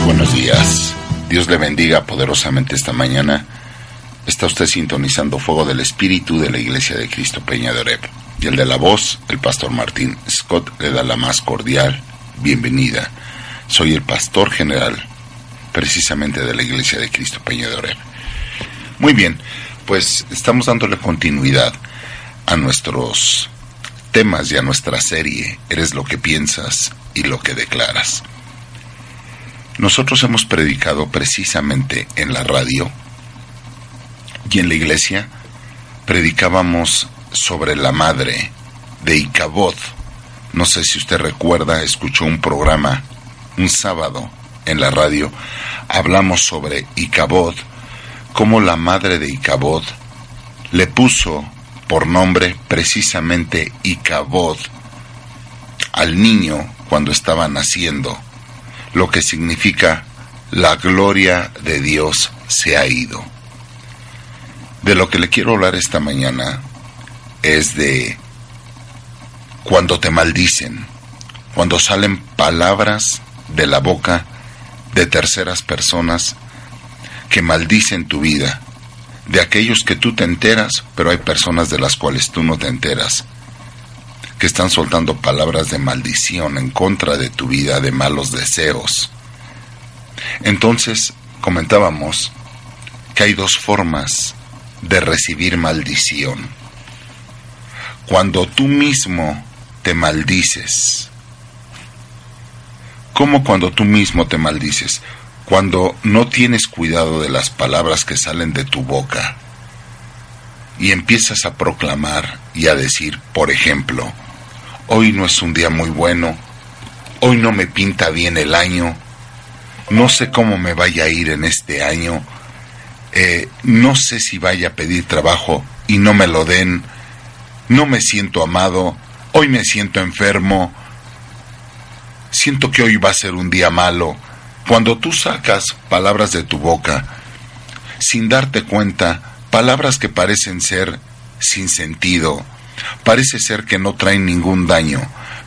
Buenos días. Dios le bendiga poderosamente esta mañana. Está usted sintonizando Fuego del Espíritu de la Iglesia de Cristo Peña de Oreb. Y el de la voz, el pastor Martín Scott, le da la más cordial bienvenida. Soy el pastor general, precisamente de la Iglesia de Cristo Peña de Oreb. Muy bien, pues estamos dándole continuidad a nuestros temas y a nuestra serie Eres lo que piensas y lo que declaras. Nosotros hemos predicado precisamente en la radio y en la iglesia predicábamos sobre la madre de Icabod. No sé si usted recuerda, escuchó un programa un sábado en la radio. Hablamos sobre Icabod, cómo la madre de Icabod le puso por nombre precisamente Icabod al niño cuando estaba naciendo lo que significa la gloria de Dios se ha ido. De lo que le quiero hablar esta mañana es de cuando te maldicen, cuando salen palabras de la boca de terceras personas que maldicen tu vida, de aquellos que tú te enteras, pero hay personas de las cuales tú no te enteras que están soltando palabras de maldición en contra de tu vida, de malos deseos. Entonces comentábamos que hay dos formas de recibir maldición. Cuando tú mismo te maldices. ¿Cómo cuando tú mismo te maldices? Cuando no tienes cuidado de las palabras que salen de tu boca y empiezas a proclamar y a decir, por ejemplo, hoy no es un día muy bueno, hoy no me pinta bien el año, no sé cómo me vaya a ir en este año, eh, no sé si vaya a pedir trabajo y no me lo den, no me siento amado, hoy me siento enfermo, siento que hoy va a ser un día malo. Cuando tú sacas palabras de tu boca, sin darte cuenta, palabras que parecen ser sin sentido, Parece ser que no traen ningún daño,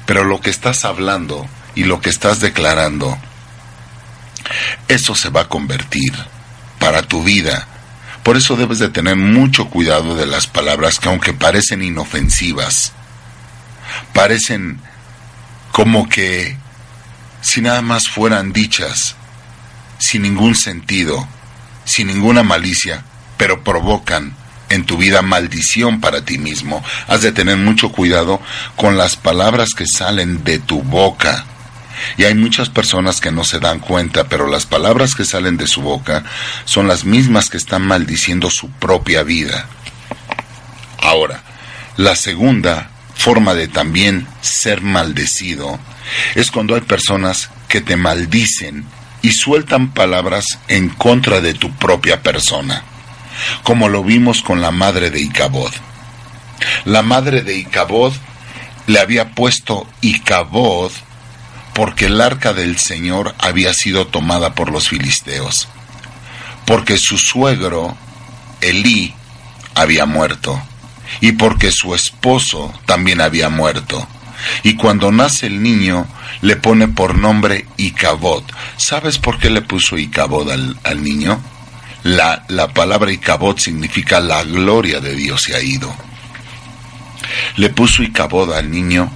pero lo que estás hablando y lo que estás declarando, eso se va a convertir para tu vida. Por eso debes de tener mucho cuidado de las palabras que aunque parecen inofensivas, parecen como que si nada más fueran dichas, sin ningún sentido, sin ninguna malicia, pero provocan en tu vida maldición para ti mismo. Has de tener mucho cuidado con las palabras que salen de tu boca. Y hay muchas personas que no se dan cuenta, pero las palabras que salen de su boca son las mismas que están maldiciendo su propia vida. Ahora, la segunda forma de también ser maldecido es cuando hay personas que te maldicen y sueltan palabras en contra de tu propia persona como lo vimos con la madre de Icabod. La madre de Icabod le había puesto Icabod porque el arca del Señor había sido tomada por los filisteos, porque su suegro, Elí, había muerto, y porque su esposo también había muerto. Y cuando nace el niño, le pone por nombre Icabod. ¿Sabes por qué le puso Icabod al, al niño? La, la palabra Icabod significa la gloria de Dios se ha ido. Le puso Icabod al niño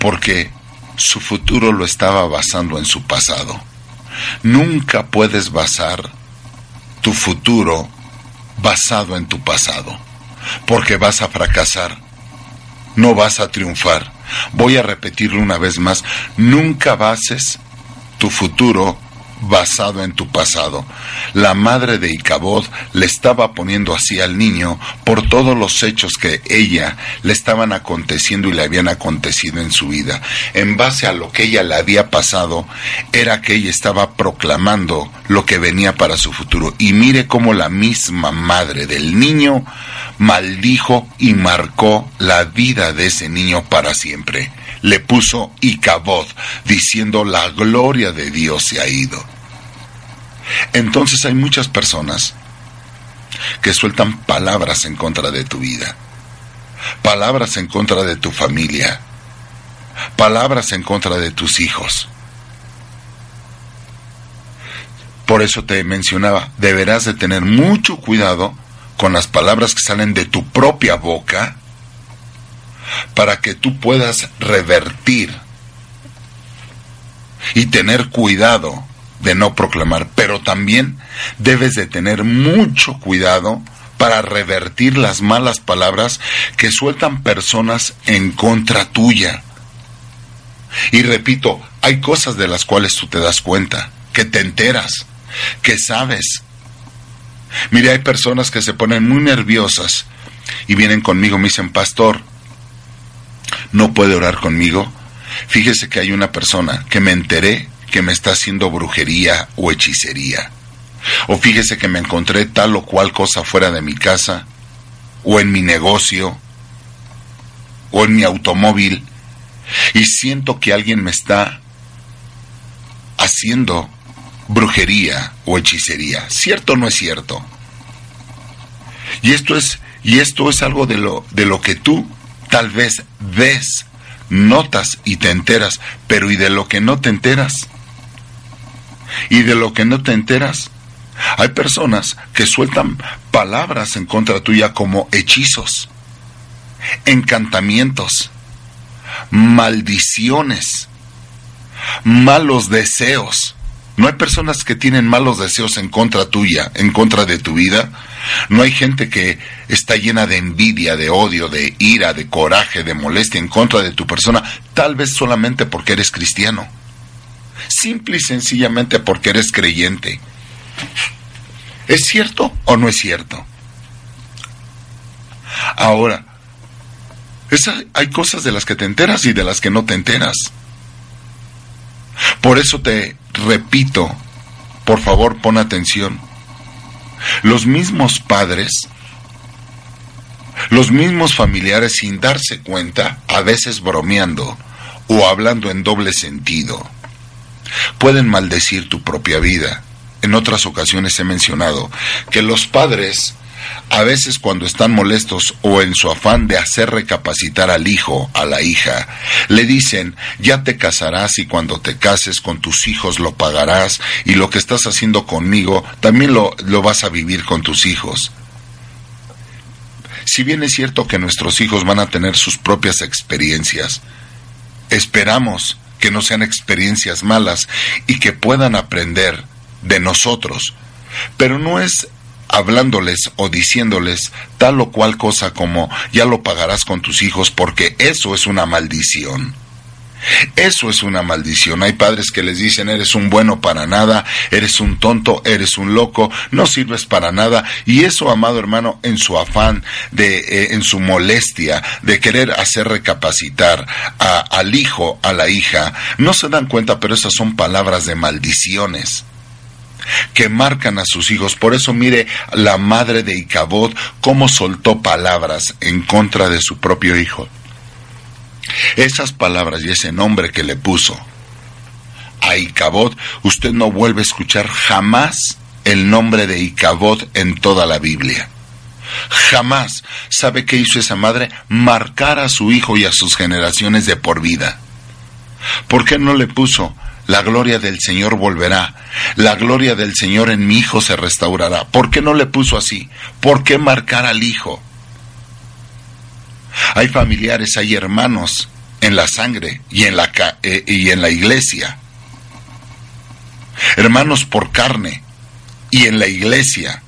porque su futuro lo estaba basando en su pasado. Nunca puedes basar tu futuro basado en tu pasado, porque vas a fracasar, no vas a triunfar. Voy a repetirlo una vez más, nunca bases tu futuro basado en tu pasado. La madre de Icabod le estaba poniendo así al niño por todos los hechos que ella le estaban aconteciendo y le habían acontecido en su vida. En base a lo que ella le había pasado, era que ella estaba proclamando lo que venía para su futuro. Y mire cómo la misma madre del niño maldijo y marcó la vida de ese niño para siempre. Le puso Icabod, diciendo la gloria de Dios se ha ido. Entonces hay muchas personas que sueltan palabras en contra de tu vida, palabras en contra de tu familia, palabras en contra de tus hijos. Por eso te mencionaba, deberás de tener mucho cuidado con las palabras que salen de tu propia boca para que tú puedas revertir y tener cuidado de no proclamar, pero también debes de tener mucho cuidado para revertir las malas palabras que sueltan personas en contra tuya. Y repito, hay cosas de las cuales tú te das cuenta, que te enteras, que sabes. Mire, hay personas que se ponen muy nerviosas y vienen conmigo, me dicen, pastor, ¿no puede orar conmigo? Fíjese que hay una persona que me enteré que me está haciendo brujería o hechicería. O fíjese que me encontré tal o cual cosa fuera de mi casa, o en mi negocio, o en mi automóvil, y siento que alguien me está haciendo brujería o hechicería. ¿Cierto o no es cierto? Y esto es, y esto es algo de lo, de lo que tú tal vez ves, notas y te enteras, pero ¿y de lo que no te enteras? Y de lo que no te enteras. Hay personas que sueltan palabras en contra tuya como hechizos, encantamientos, maldiciones, malos deseos. No hay personas que tienen malos deseos en contra tuya, en contra de tu vida. No hay gente que está llena de envidia, de odio, de ira, de coraje, de molestia en contra de tu persona, tal vez solamente porque eres cristiano simple y sencillamente porque eres creyente. ¿Es cierto o no es cierto? Ahora, hay cosas de las que te enteras y de las que no te enteras. Por eso te repito, por favor pon atención. Los mismos padres, los mismos familiares sin darse cuenta, a veces bromeando o hablando en doble sentido, pueden maldecir tu propia vida. En otras ocasiones he mencionado que los padres a veces cuando están molestos o en su afán de hacer recapacitar al hijo, a la hija, le dicen, ya te casarás y cuando te cases con tus hijos lo pagarás y lo que estás haciendo conmigo también lo, lo vas a vivir con tus hijos. Si bien es cierto que nuestros hijos van a tener sus propias experiencias, esperamos que no sean experiencias malas y que puedan aprender de nosotros. Pero no es hablándoles o diciéndoles tal o cual cosa como ya lo pagarás con tus hijos porque eso es una maldición. Eso es una maldición. Hay padres que les dicen, eres un bueno para nada, eres un tonto, eres un loco, no sirves para nada. Y eso, amado hermano, en su afán, de, eh, en su molestia de querer hacer recapacitar al hijo, a la hija, no se dan cuenta, pero esas son palabras de maldiciones que marcan a sus hijos. Por eso mire la madre de Icabod cómo soltó palabras en contra de su propio hijo. Esas palabras y ese nombre que le puso a Icabod, usted no vuelve a escuchar jamás el nombre de Icabod en toda la Biblia. Jamás. ¿Sabe qué hizo esa madre? Marcar a su hijo y a sus generaciones de por vida. ¿Por qué no le puso la gloria del Señor volverá, la gloria del Señor en mi hijo se restaurará? ¿Por qué no le puso así? ¿Por qué marcar al hijo? Hay familiares, hay hermanos en la sangre y en la, eh, y en la iglesia. Hermanos por carne y en la iglesia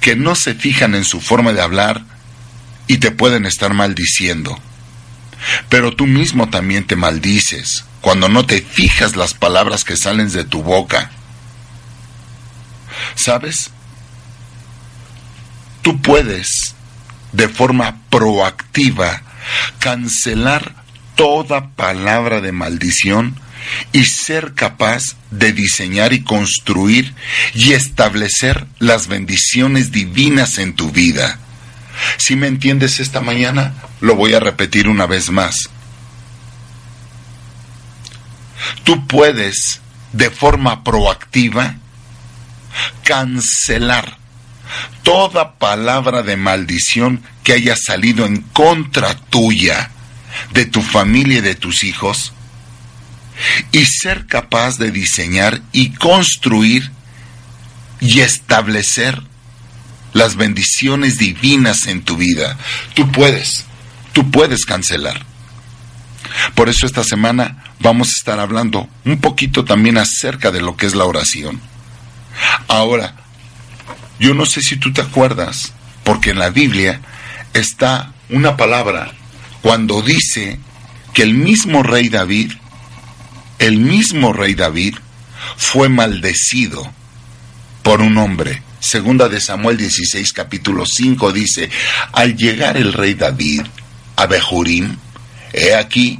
que no se fijan en su forma de hablar y te pueden estar maldiciendo. Pero tú mismo también te maldices cuando no te fijas las palabras que salen de tu boca. ¿Sabes? Tú puedes, de forma proactiva, cancelar toda palabra de maldición y ser capaz de diseñar y construir y establecer las bendiciones divinas en tu vida. Si me entiendes esta mañana, lo voy a repetir una vez más. Tú puedes, de forma proactiva, cancelar toda palabra de maldición que haya salido en contra tuya, de tu familia y de tus hijos, y ser capaz de diseñar y construir y establecer las bendiciones divinas en tu vida. Tú puedes, tú puedes cancelar. Por eso esta semana vamos a estar hablando un poquito también acerca de lo que es la oración. Ahora, yo no sé si tú te acuerdas, porque en la Biblia está una palabra cuando dice que el mismo rey David, el mismo rey David, fue maldecido por un hombre. Segunda de Samuel 16, capítulo 5 dice, al llegar el rey David a Bejurim, he aquí,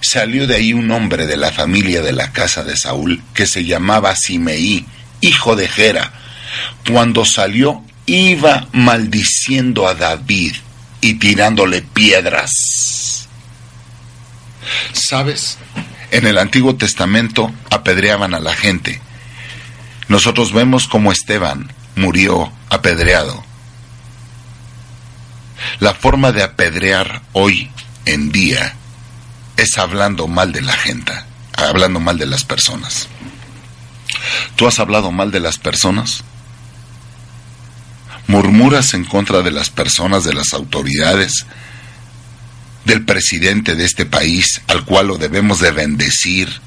salió de ahí un hombre de la familia de la casa de Saúl que se llamaba Simeí, hijo de Gera. Cuando salió, iba maldiciendo a David y tirándole piedras. ¿Sabes? En el Antiguo Testamento apedreaban a la gente. Nosotros vemos cómo Esteban murió apedreado. La forma de apedrear hoy en día es hablando mal de la gente, hablando mal de las personas. ¿Tú has hablado mal de las personas? ¿Murmuras en contra de las personas, de las autoridades, del presidente de este país, al cual lo debemos de bendecir?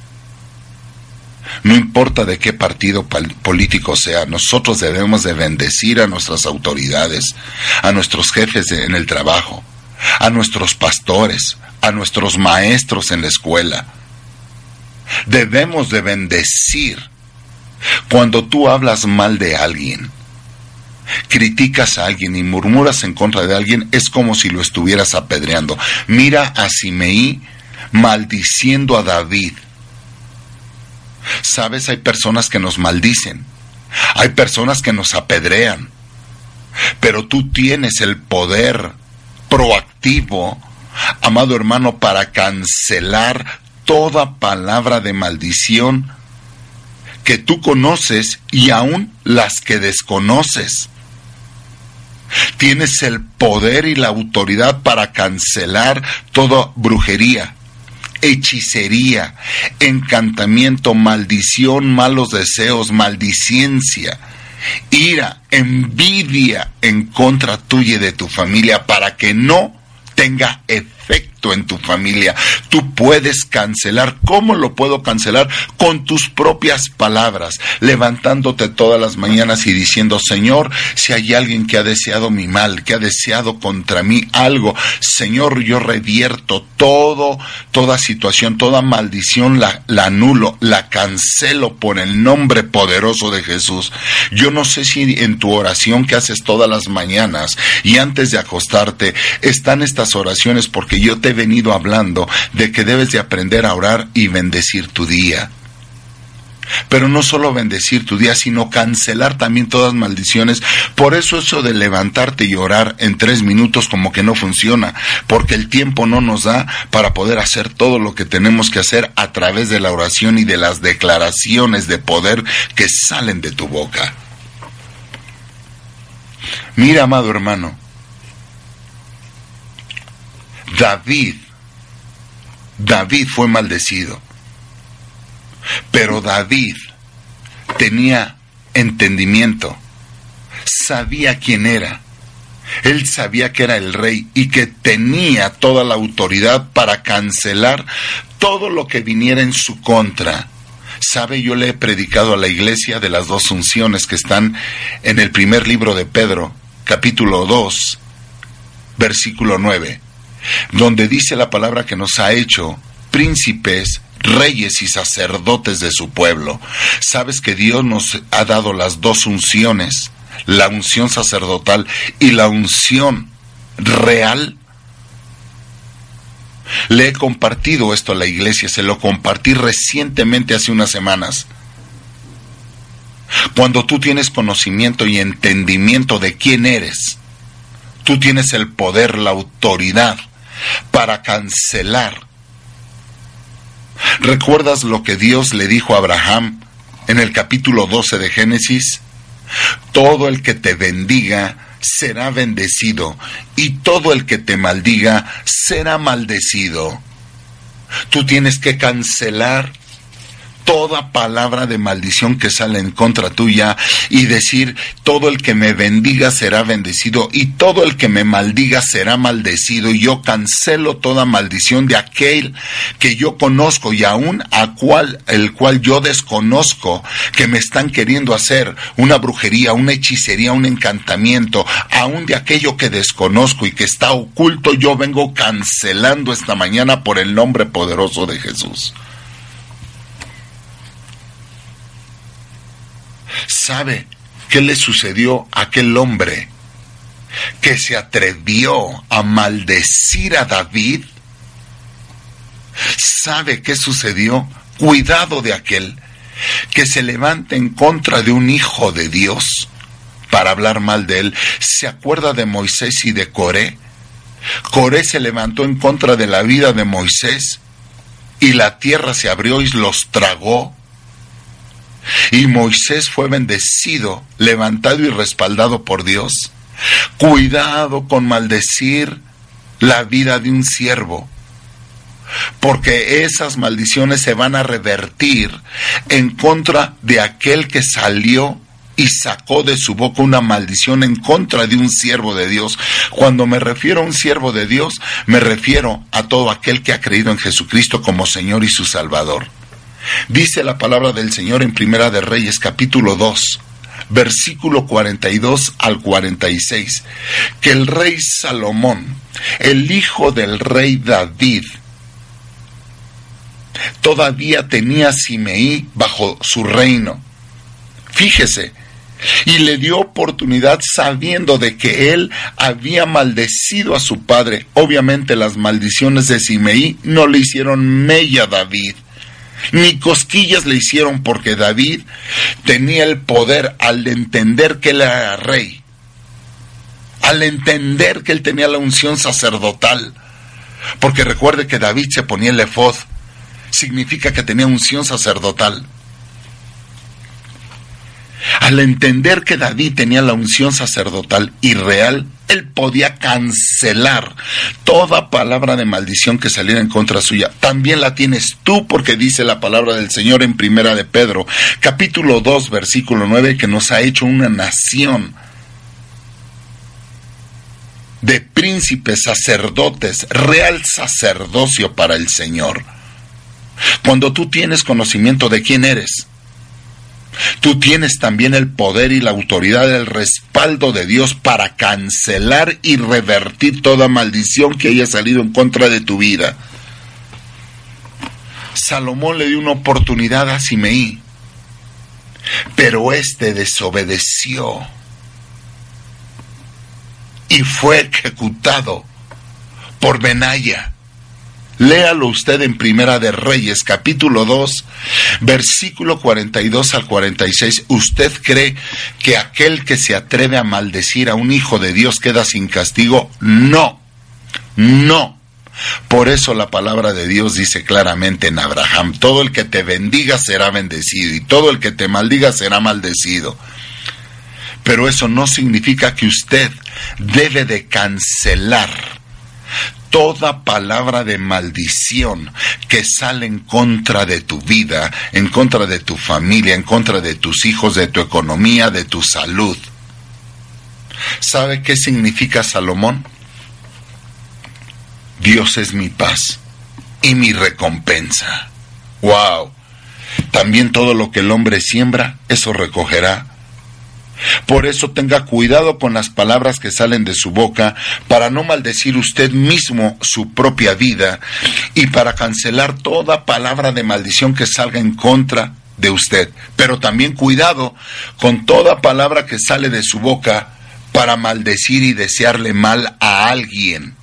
No importa de qué partido político sea, nosotros debemos de bendecir a nuestras autoridades, a nuestros jefes en el trabajo, a nuestros pastores, a nuestros maestros en la escuela. Debemos de bendecir. Cuando tú hablas mal de alguien, criticas a alguien y murmuras en contra de alguien, es como si lo estuvieras apedreando. Mira a Simeí maldiciendo a David. Sabes, hay personas que nos maldicen, hay personas que nos apedrean, pero tú tienes el poder proactivo amado hermano, para cancelar toda palabra de maldición que tú conoces y aún las que desconoces. Tienes el poder y la autoridad para cancelar toda brujería, hechicería, encantamiento, maldición, malos deseos, maldiciencia, ira, envidia en contra tuya y de tu familia para que no tenga efecto en tu familia. Tú puedes cancelar. ¿Cómo lo puedo cancelar? Con tus propias palabras, levantándote todas las mañanas y diciendo, Señor, si hay alguien que ha deseado mi mal, que ha deseado contra mí algo, Señor, yo revierto todo, toda situación, toda maldición, la, la anulo, la cancelo por el nombre poderoso de Jesús. Yo no sé si en tu oración que haces todas las mañanas y antes de acostarte están estas oraciones porque yo te venido hablando de que debes de aprender a orar y bendecir tu día. Pero no solo bendecir tu día, sino cancelar también todas maldiciones. Por eso eso de levantarte y orar en tres minutos como que no funciona, porque el tiempo no nos da para poder hacer todo lo que tenemos que hacer a través de la oración y de las declaraciones de poder que salen de tu boca. Mira, amado hermano, David, David fue maldecido. Pero David tenía entendimiento, sabía quién era. Él sabía que era el rey y que tenía toda la autoridad para cancelar todo lo que viniera en su contra. Sabe, yo le he predicado a la iglesia de las dos unciones que están en el primer libro de Pedro, capítulo 2, versículo 9 donde dice la palabra que nos ha hecho príncipes, reyes y sacerdotes de su pueblo. Sabes que Dios nos ha dado las dos unciones, la unción sacerdotal y la unción real. Le he compartido esto a la iglesia, se lo compartí recientemente hace unas semanas. Cuando tú tienes conocimiento y entendimiento de quién eres, tú tienes el poder, la autoridad para cancelar. ¿Recuerdas lo que Dios le dijo a Abraham en el capítulo 12 de Génesis? Todo el que te bendiga será bendecido y todo el que te maldiga será maldecido. Tú tienes que cancelar toda palabra de maldición que sale en contra tuya y decir, todo el que me bendiga será bendecido y todo el que me maldiga será maldecido. Y yo cancelo toda maldición de aquel que yo conozco y aún a cual, el cual yo desconozco que me están queriendo hacer una brujería, una hechicería, un encantamiento, aún de aquello que desconozco y que está oculto, yo vengo cancelando esta mañana por el nombre poderoso de Jesús. ¿Sabe qué le sucedió a aquel hombre que se atrevió a maldecir a David? ¿Sabe qué sucedió? Cuidado de aquel que se levanta en contra de un hijo de Dios para hablar mal de él. ¿Se acuerda de Moisés y de Coré? Coré se levantó en contra de la vida de Moisés y la tierra se abrió y los tragó. Y Moisés fue bendecido, levantado y respaldado por Dios. Cuidado con maldecir la vida de un siervo, porque esas maldiciones se van a revertir en contra de aquel que salió y sacó de su boca una maldición en contra de un siervo de Dios. Cuando me refiero a un siervo de Dios, me refiero a todo aquel que ha creído en Jesucristo como Señor y su Salvador. Dice la palabra del Señor en Primera de Reyes capítulo 2, versículo 42 al 46, que el rey Salomón, el hijo del rey David, todavía tenía a Simeí bajo su reino. Fíjese, y le dio oportunidad sabiendo de que él había maldecido a su padre. Obviamente las maldiciones de Simeí no le hicieron mella a David ni cosquillas le hicieron porque David tenía el poder al entender que él era rey, al entender que él tenía la unción sacerdotal, porque recuerde que David se ponía el efod, significa que tenía unción sacerdotal. Al entender que David tenía la unción sacerdotal y real, él podía cancelar toda palabra de maldición que saliera en contra suya. También la tienes tú porque dice la palabra del Señor en Primera de Pedro, capítulo 2, versículo 9, que nos ha hecho una nación de príncipes, sacerdotes, real sacerdocio para el Señor. Cuando tú tienes conocimiento de quién eres, Tú tienes también el poder y la autoridad, el respaldo de Dios para cancelar y revertir toda maldición que haya salido en contra de tu vida. Salomón le dio una oportunidad a Simeí, pero éste desobedeció y fue ejecutado por Benaya Léalo usted en Primera de Reyes, capítulo 2, versículo 42 al 46. ¿Usted cree que aquel que se atreve a maldecir a un hijo de Dios queda sin castigo? No, no. Por eso la palabra de Dios dice claramente en Abraham, todo el que te bendiga será bendecido y todo el que te maldiga será maldecido. Pero eso no significa que usted debe de cancelar toda palabra de maldición que sale en contra de tu vida, en contra de tu familia, en contra de tus hijos, de tu economía, de tu salud. ¿Sabe qué significa Salomón? Dios es mi paz y mi recompensa. ¡Wow! También todo lo que el hombre siembra, eso recogerá. Por eso tenga cuidado con las palabras que salen de su boca para no maldecir usted mismo su propia vida y para cancelar toda palabra de maldición que salga en contra de usted. Pero también cuidado con toda palabra que sale de su boca para maldecir y desearle mal a alguien,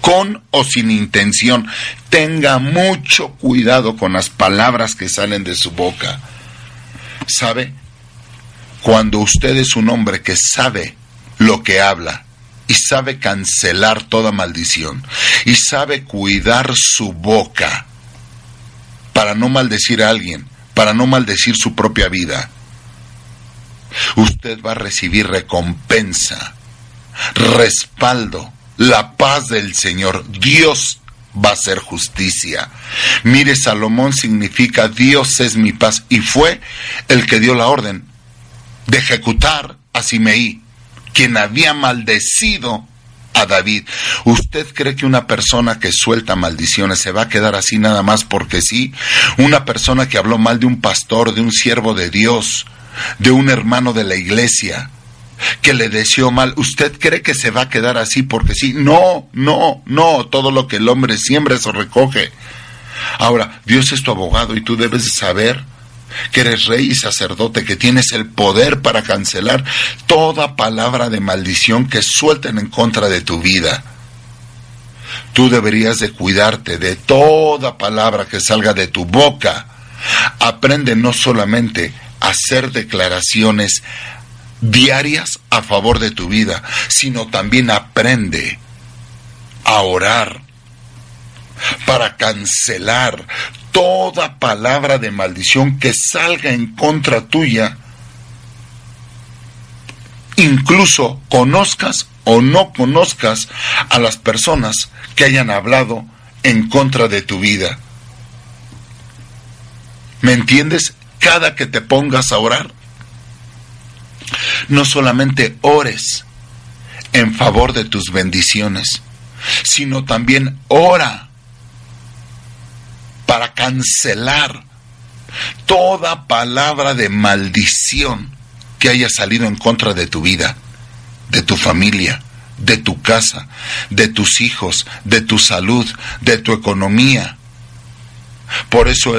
con o sin intención. Tenga mucho cuidado con las palabras que salen de su boca. ¿Sabe? Cuando usted es un hombre que sabe lo que habla y sabe cancelar toda maldición y sabe cuidar su boca para no maldecir a alguien, para no maldecir su propia vida, usted va a recibir recompensa, respaldo, la paz del Señor. Dios va a hacer justicia. Mire, Salomón significa Dios es mi paz y fue el que dio la orden de ejecutar a Simeí, quien había maldecido a David. ¿Usted cree que una persona que suelta maldiciones se va a quedar así nada más porque sí? Una persona que habló mal de un pastor, de un siervo de Dios, de un hermano de la iglesia, que le deseó mal, ¿usted cree que se va a quedar así porque sí? No, no, no, todo lo que el hombre siembra eso recoge. Ahora, Dios es tu abogado y tú debes saber que eres rey y sacerdote, que tienes el poder para cancelar toda palabra de maldición que suelten en contra de tu vida. Tú deberías de cuidarte de toda palabra que salga de tu boca. Aprende no solamente a hacer declaraciones diarias a favor de tu vida, sino también aprende a orar para cancelar toda palabra de maldición que salga en contra tuya, incluso conozcas o no conozcas a las personas que hayan hablado en contra de tu vida. ¿Me entiendes? Cada que te pongas a orar, no solamente ores en favor de tus bendiciones, sino también ora para cancelar toda palabra de maldición que haya salido en contra de tu vida, de tu familia, de tu casa, de tus hijos, de tu salud, de tu economía. Por eso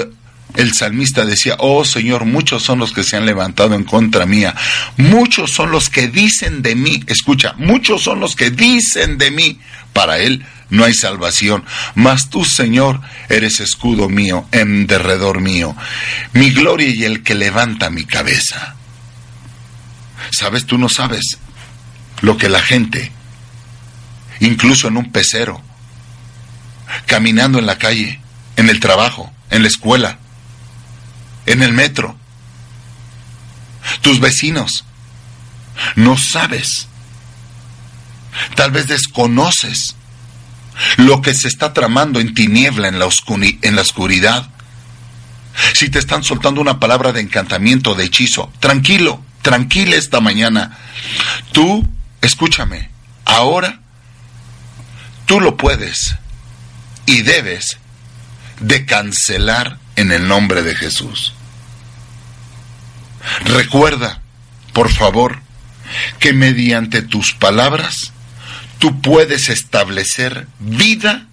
el salmista decía, oh Señor, muchos son los que se han levantado en contra mía, muchos son los que dicen de mí, escucha, muchos son los que dicen de mí, para él no hay salvación. Mas tú, Señor, eres escudo mío, en derredor mío, mi gloria y el que levanta mi cabeza. ¿Sabes? Tú no sabes lo que la gente, incluso en un pecero, caminando en la calle, en el trabajo, en la escuela, en el metro, tus vecinos, no sabes. Tal vez desconoces lo que se está tramando en tiniebla, en la, oscuridad. Si te están soltando una palabra de encantamiento, de hechizo, tranquilo, tranquila esta mañana. Tú, escúchame, ahora tú lo puedes y debes de cancelar en el nombre de Jesús. Recuerda, por favor, que mediante tus palabras tú puedes establecer vida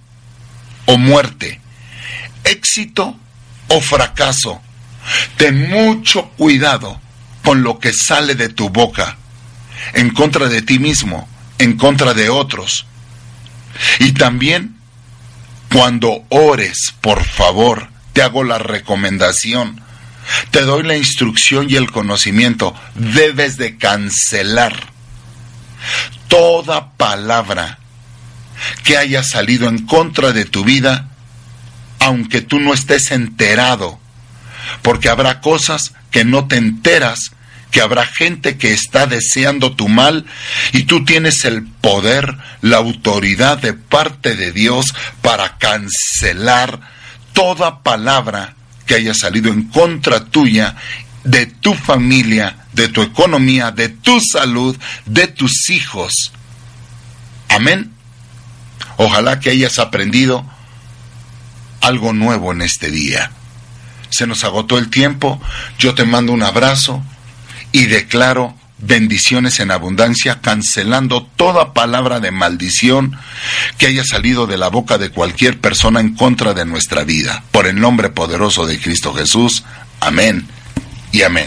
o muerte, éxito o fracaso. Ten mucho cuidado con lo que sale de tu boca, en contra de ti mismo, en contra de otros. Y también, cuando ores, por favor, te hago la recomendación, te doy la instrucción y el conocimiento, debes de cancelar toda palabra que haya salido en contra de tu vida, aunque tú no estés enterado, porque habrá cosas que no te enteras, que habrá gente que está deseando tu mal y tú tienes el poder, la autoridad de parte de Dios para cancelar toda palabra que haya salido en contra tuya, de tu familia de tu economía, de tu salud, de tus hijos. Amén. Ojalá que hayas aprendido algo nuevo en este día. Se nos agotó el tiempo, yo te mando un abrazo y declaro bendiciones en abundancia, cancelando toda palabra de maldición que haya salido de la boca de cualquier persona en contra de nuestra vida. Por el nombre poderoso de Cristo Jesús. Amén y amén.